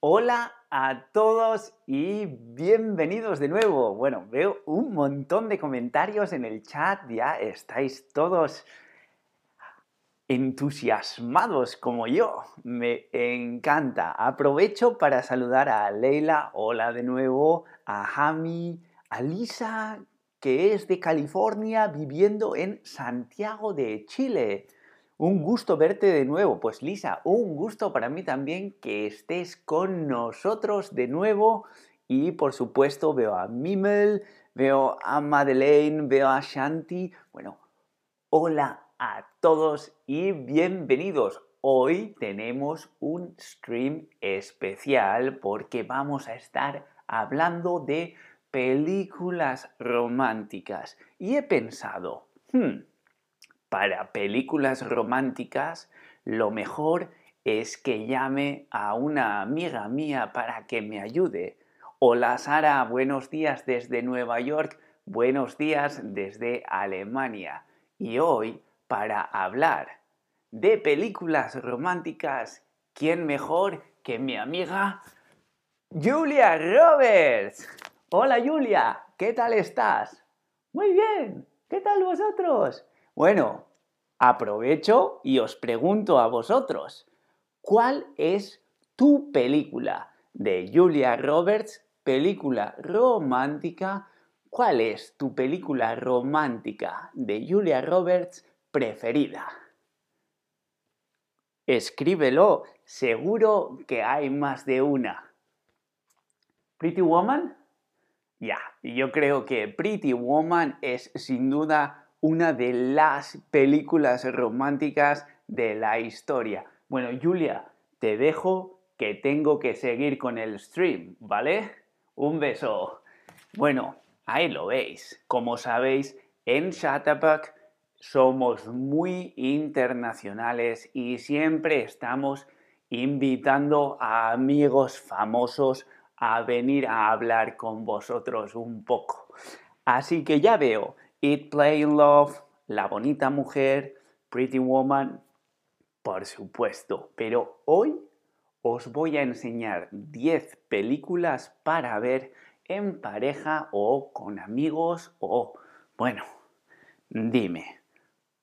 Hola a todos y bienvenidos de nuevo. Bueno, veo un montón de comentarios en el chat, ya estáis todos entusiasmados como yo. Me encanta. Aprovecho para saludar a Leila, hola de nuevo, a Jami, a Lisa, que es de California viviendo en Santiago de Chile. Un gusto verte de nuevo. Pues Lisa, un gusto para mí también que estés con nosotros de nuevo. Y por supuesto veo a Mimel, veo a Madeleine, veo a Shanti. Bueno, hola a todos y bienvenidos. Hoy tenemos un stream especial porque vamos a estar hablando de películas románticas. Y he pensado, hmm, para películas románticas, lo mejor es que llame a una amiga mía para que me ayude. Hola Sara, buenos días desde Nueva York, buenos días desde Alemania. Y hoy, para hablar de películas románticas, ¿quién mejor que mi amiga Julia Roberts? Hola Julia, ¿qué tal estás? Muy bien, ¿qué tal vosotros? Bueno, aprovecho y os pregunto a vosotros, ¿cuál es tu película de Julia Roberts, película romántica? ¿Cuál es tu película romántica de Julia Roberts preferida? Escríbelo, seguro que hay más de una. ¿Pretty Woman? Ya, yo creo que Pretty Woman es sin duda una de las películas románticas de la historia. Bueno, Julia, te dejo que tengo que seguir con el stream, ¿vale? Un beso. Bueno, ahí lo veis. Como sabéis, en Shatapak somos muy internacionales y siempre estamos invitando a amigos famosos a venir a hablar con vosotros un poco. Así que ya veo, Eat, Play, Love, La Bonita Mujer, Pretty Woman, por supuesto. Pero hoy os voy a enseñar 10 películas para ver en pareja o con amigos o, bueno, dime,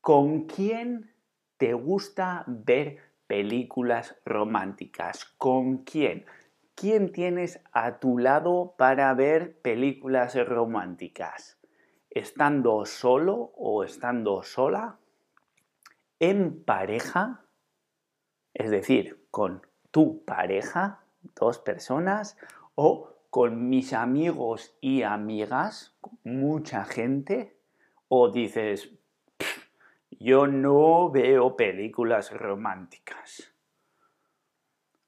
¿con quién te gusta ver películas románticas? ¿Con quién? ¿Quién tienes a tu lado para ver películas románticas? Estando solo o estando sola, en pareja, es decir, con tu pareja, dos personas, o con mis amigos y amigas, mucha gente, o dices, yo no veo películas románticas.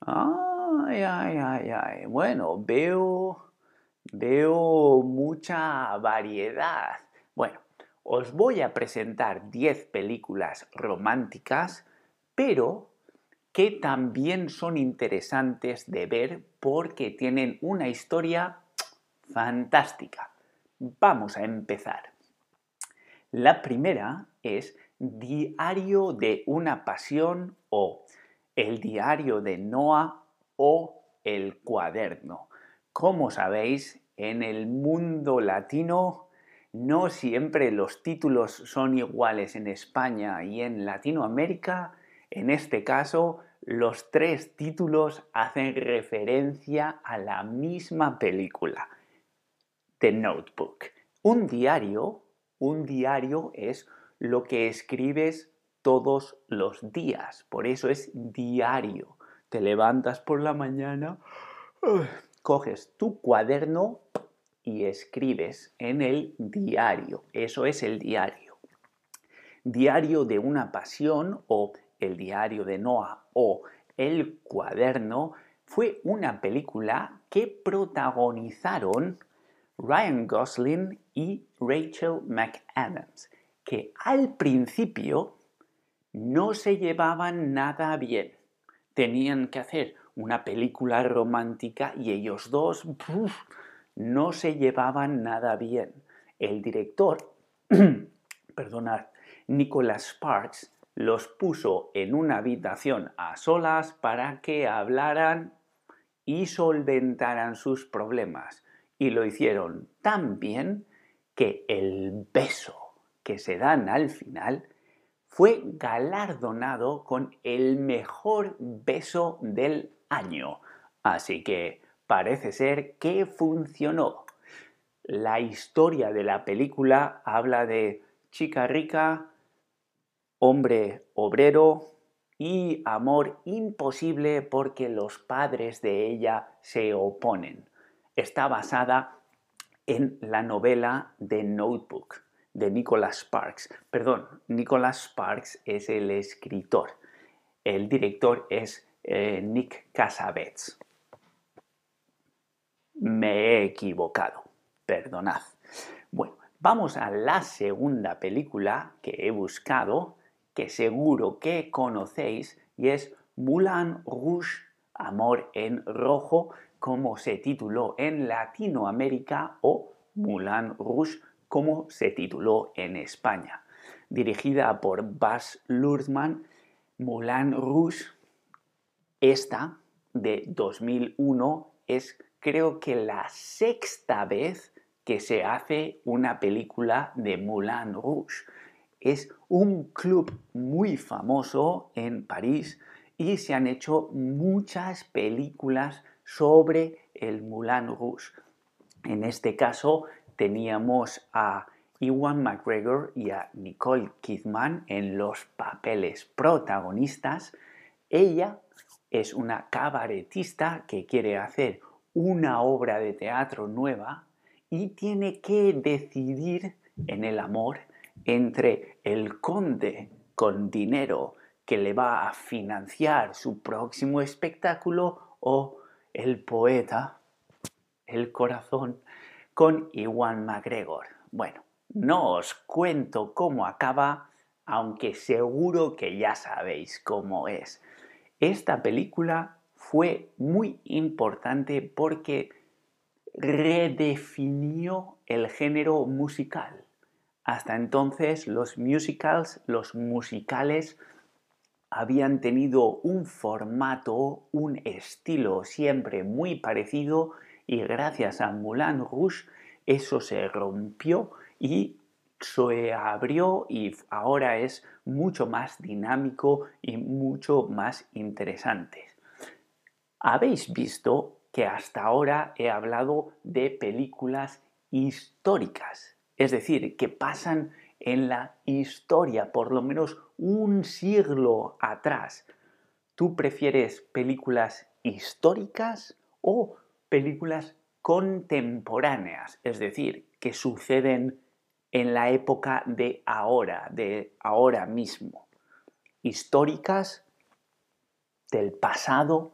Ay, ay, ay, ay. Bueno, veo Veo mucha variedad. Bueno, os voy a presentar 10 películas románticas, pero que también son interesantes de ver porque tienen una historia fantástica. Vamos a empezar. La primera es Diario de una pasión o El diario de Noah o El cuaderno. Como sabéis, en el mundo latino no siempre los títulos son iguales en España y en Latinoamérica. En este caso, los tres títulos hacen referencia a la misma película. The Notebook. Un diario, un diario es lo que escribes todos los días. Por eso es diario. Te levantas por la mañana, coges tu cuaderno y escribes en el diario. Eso es el diario. Diario de una pasión o el diario de Noah o el cuaderno fue una película que protagonizaron Ryan Gosling y Rachel McAdams, que al principio no se llevaban nada bien. Tenían que hacer una película romántica y ellos dos no se llevaban nada bien. El director, perdonad, Nicholas Sparks, los puso en una habitación a solas para que hablaran y solventaran sus problemas. Y lo hicieron tan bien que el beso que se dan al final fue galardonado con el mejor beso del año. Así que parece ser que funcionó. La historia de la película habla de chica rica, hombre obrero y amor imposible porque los padres de ella se oponen. Está basada en la novela The Notebook de Nicholas Sparks. Perdón, Nicholas Sparks es el escritor. El director es eh, Nick Cassavetes. Me he equivocado, perdonad. Bueno, vamos a la segunda película que he buscado, que seguro que conocéis, y es Moulin Rouge, Amor en Rojo, como se tituló en Latinoamérica, o Moulin Rouge, como se tituló en España. Dirigida por Bas Luhrmann, Moulin Rouge, esta de 2001 es creo que la sexta vez que se hace una película de Moulin Rouge. Es un club muy famoso en París y se han hecho muchas películas sobre el Moulin Rouge. En este caso teníamos a Ewan McGregor y a Nicole Kidman en los papeles protagonistas. Ella es una cabaretista que quiere hacer una obra de teatro nueva y tiene que decidir en el amor entre el conde con dinero que le va a financiar su próximo espectáculo o el poeta, el corazón, con Iwan McGregor. Bueno, no os cuento cómo acaba, aunque seguro que ya sabéis cómo es. Esta película fue muy importante porque redefinió el género musical. Hasta entonces los musicals, los musicales, habían tenido un formato, un estilo siempre muy parecido y gracias a Moulin Rouge eso se rompió y se abrió y ahora es mucho más dinámico y mucho más interesante. Habéis visto que hasta ahora he hablado de películas históricas, es decir, que pasan en la historia, por lo menos un siglo atrás. ¿Tú prefieres películas históricas o películas contemporáneas, es decir, que suceden en la época de ahora, de ahora mismo? Históricas, del pasado,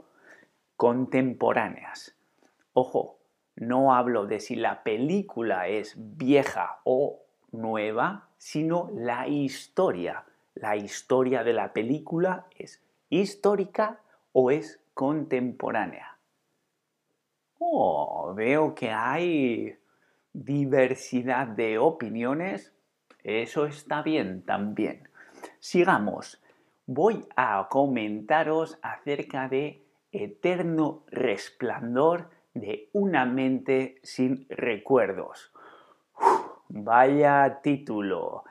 contemporáneas. Ojo, no hablo de si la película es vieja o nueva, sino la historia. La historia de la película es histórica o es contemporánea. Oh, veo que hay diversidad de opiniones. Eso está bien también. Sigamos. Voy a comentaros acerca de Eterno resplandor de una mente sin recuerdos. vaya título.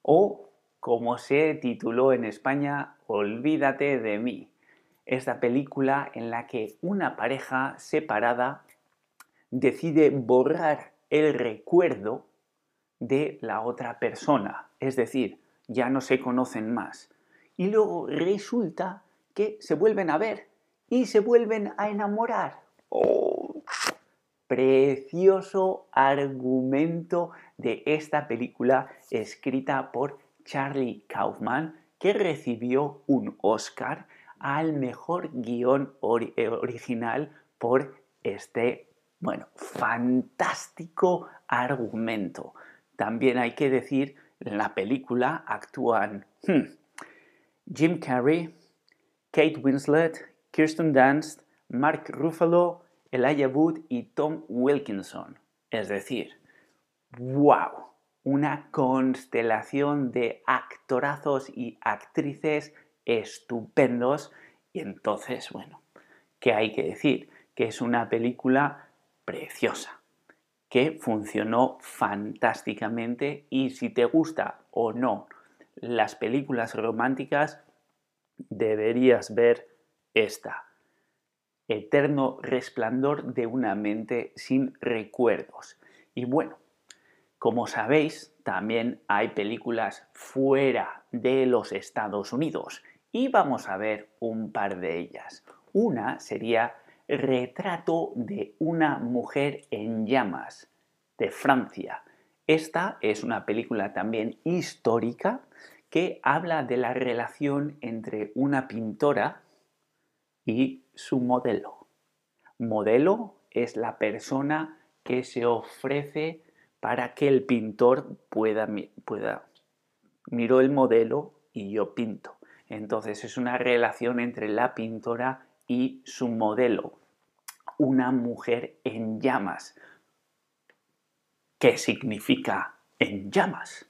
O, como se tituló en España, Olvídate de mí esta película en la que una pareja separada decide borrar el recuerdo de la otra persona, es decir, ya no se conocen más. Y luego resulta que se vuelven a ver y se vuelven a enamorar. Oh, precioso argumento de esta película escrita por Charlie Kaufman que recibió un Oscar al mejor guion original por este, bueno, fantástico argumento. También hay que decir, en la película actúan hmm, Jim Carrey, Kate Winslet, Kirsten Dunst, Mark Ruffalo, Elijah Wood y Tom Wilkinson. Es decir, wow, una constelación de actorazos y actrices estupendos y entonces, bueno, ¿qué hay que decir? que es una película preciosa, que funcionó fantásticamente y si te gusta o no las películas románticas, deberías ver esta. Eterno resplandor de una mente sin recuerdos. Y bueno, como sabéis, también hay películas fuera de los Estados Unidos y vamos a ver un par de ellas. Una sería Retrato de una mujer en llamas de Francia. Esta es una película también histórica que habla de la relación entre una pintora y su modelo. Modelo es la persona que se ofrece para que el pintor pueda, pueda miro el modelo y yo pinto. Entonces es una relación entre la pintora y su modelo. Una mujer en llamas. ¿Qué significa en llamas?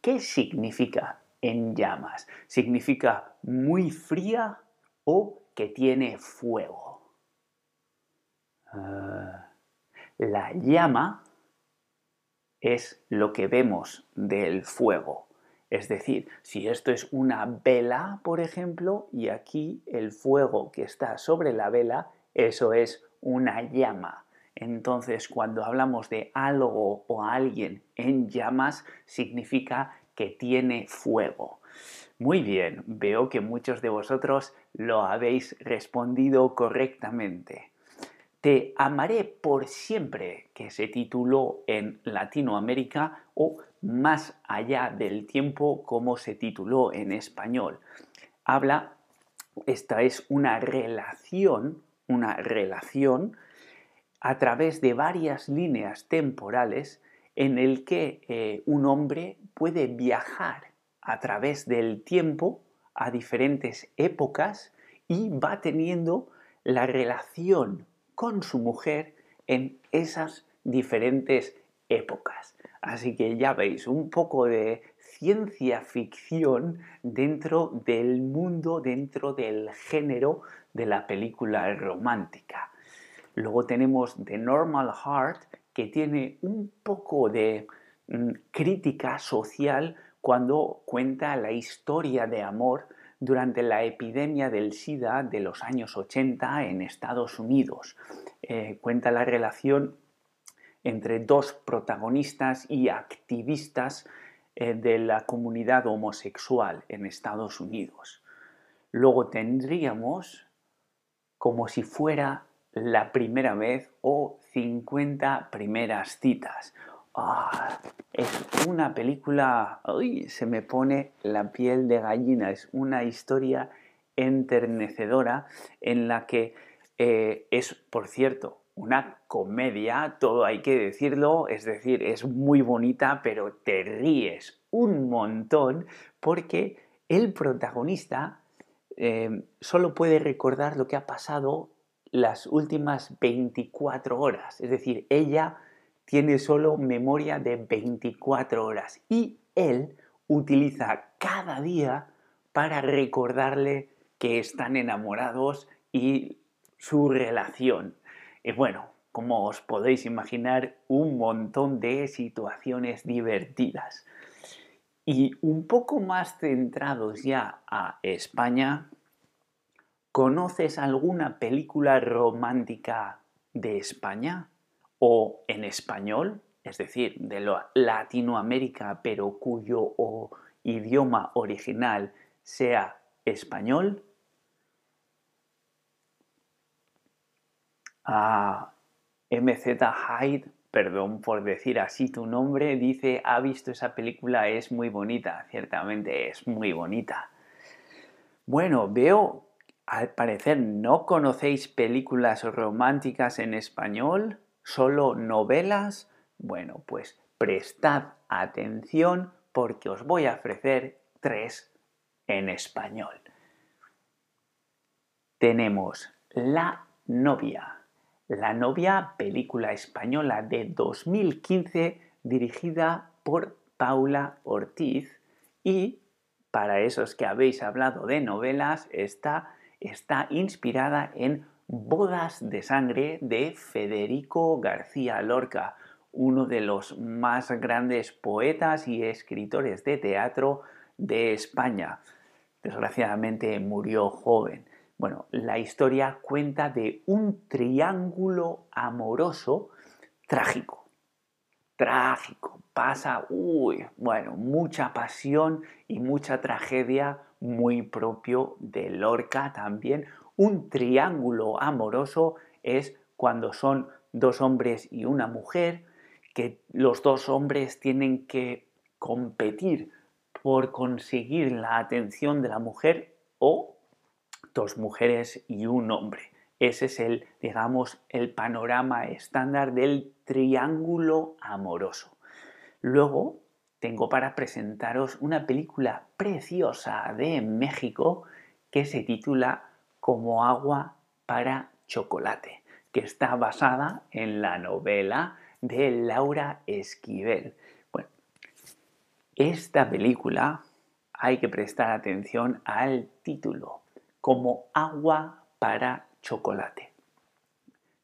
¿Qué significa en llamas? ¿Significa muy fría o que tiene fuego? Ah, la llama es lo que vemos del fuego. Es decir, si esto es una vela, por ejemplo, y aquí el fuego que está sobre la vela, eso es una llama. Entonces, cuando hablamos de algo o alguien en llamas, significa que tiene fuego. Muy bien, veo que muchos de vosotros lo habéis respondido correctamente. Te amaré por siempre, que se tituló en Latinoamérica o Más allá del tiempo, como se tituló en español. Habla, esta es una relación, una relación a través de varias líneas temporales en el que eh, un hombre puede viajar a través del tiempo a diferentes épocas y va teniendo la relación con su mujer en esas diferentes épocas. Así que ya veis, un poco de ciencia ficción dentro del mundo, dentro del género de la película romántica. Luego tenemos The Normal Heart, que tiene un poco de mm, crítica social cuando cuenta la historia de amor durante la epidemia del SIDA de los años 80 en Estados Unidos. Eh, cuenta la relación entre dos protagonistas y activistas eh, de la comunidad homosexual en Estados Unidos. Luego tendríamos como si fuera la primera vez o 50 primeras citas. Ah, es una película, uy, se me pone la piel de gallina, es una historia enternecedora en la que eh, es, por cierto, una comedia, todo hay que decirlo, es decir, es muy bonita, pero te ríes un montón porque el protagonista eh, solo puede recordar lo que ha pasado las últimas 24 horas. Es decir, ella tiene solo memoria de 24 horas y él utiliza cada día para recordarle que están enamorados y su relación. Y bueno, como os podéis imaginar, un montón de situaciones divertidas. Y un poco más centrados ya a España, ¿Conoces alguna película romántica de España o en español? Es decir, de Latinoamérica, pero cuyo idioma original sea español. Ah, MZ Hyde, perdón por decir así tu nombre, dice, ha visto esa película, es muy bonita, ciertamente es muy bonita. Bueno, veo al parecer no conocéis películas románticas en español, solo novelas. Bueno, pues prestad atención porque os voy a ofrecer tres en español. Tenemos La novia. La novia, película española de 2015 dirigida por Paula Ortiz y para esos que habéis hablado de novelas está está inspirada en Bodas de Sangre de Federico García Lorca, uno de los más grandes poetas y escritores de teatro de España. Desgraciadamente murió joven. Bueno, la historia cuenta de un triángulo amoroso trágico. Trágico. Pasa, uy, bueno, mucha pasión y mucha tragedia muy propio de Lorca también. Un triángulo amoroso es cuando son dos hombres y una mujer, que los dos hombres tienen que competir por conseguir la atención de la mujer o dos mujeres y un hombre. Ese es el, digamos, el panorama estándar del triángulo amoroso. Luego tengo para presentaros una película preciosa de México que se titula Como agua para chocolate, que está basada en la novela de Laura Esquivel. Bueno, esta película hay que prestar atención al título como agua para chocolate.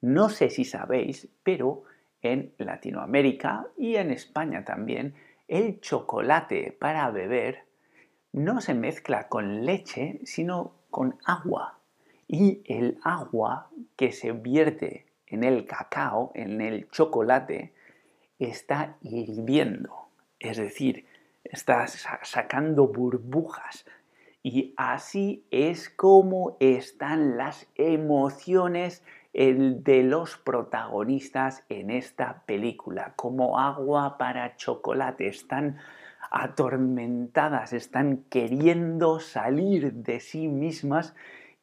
No sé si sabéis, pero en Latinoamérica y en España también, el chocolate para beber no se mezcla con leche, sino con agua. Y el agua que se vierte en el cacao, en el chocolate, está hirviendo. Es decir, está sacando burbujas, y así es como están las emociones de los protagonistas en esta película, como agua para chocolate. Están atormentadas, están queriendo salir de sí mismas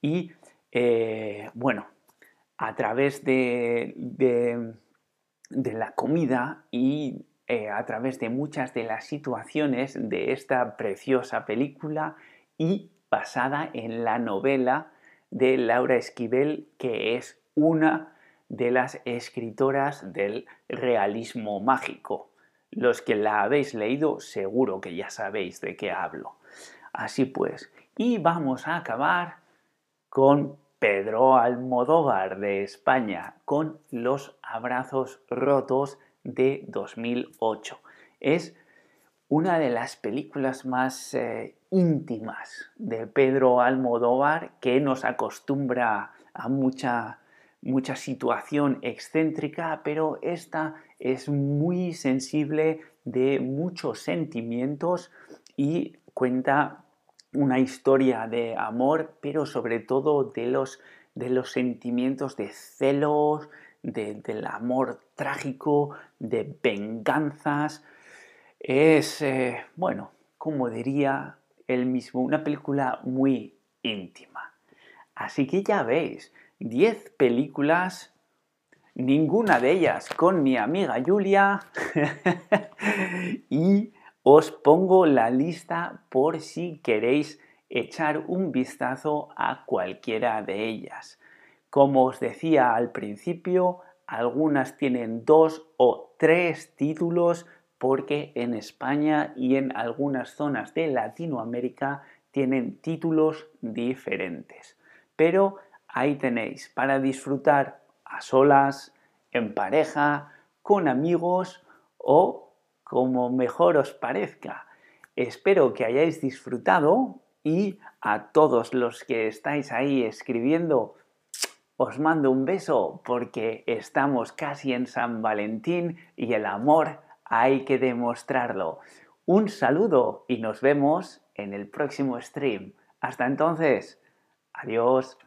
y, eh, bueno, a través de, la comida y eh, a través de muchas de las situaciones de esta preciosa película, y basada en la novela de Laura Esquivel, que es una de las escritoras del realismo mágico. Los que la habéis leído seguro que ya sabéis de qué hablo. Así pues, y vamos a acabar con Pedro Almodóvar de España, con Los Abrazos Rotos de 2008. Es una de las películas más eh, íntimas de Pedro Almodóvar que nos acostumbra a mucha, mucha situación excéntrica, pero esta es muy sensible de muchos sentimientos y cuenta una historia de amor, pero sobre todo de los, de los sentimientos de celos, del amor trágico, de venganzas, es, eh, bueno, como diría él mismo, una película muy íntima. Así que ya veis, 10 películas, ninguna de ellas con mi amiga Julia. y os pongo la lista por si queréis echar un vistazo a cualquiera de ellas. Como os decía al principio, algunas tienen dos o tres títulos porque en España y en algunas zonas de Latinoamérica tienen títulos diferentes. Pero ahí tenéis para disfrutar a solas, en pareja, con amigos o como mejor os parezca. Espero que hayáis disfrutado y a todos los que estáis ahí escribiendo os mando un beso porque estamos casi en San Valentín y el amor hay que demostrarlo. Un saludo y nos vemos en el próximo stream. Hasta entonces, adiós.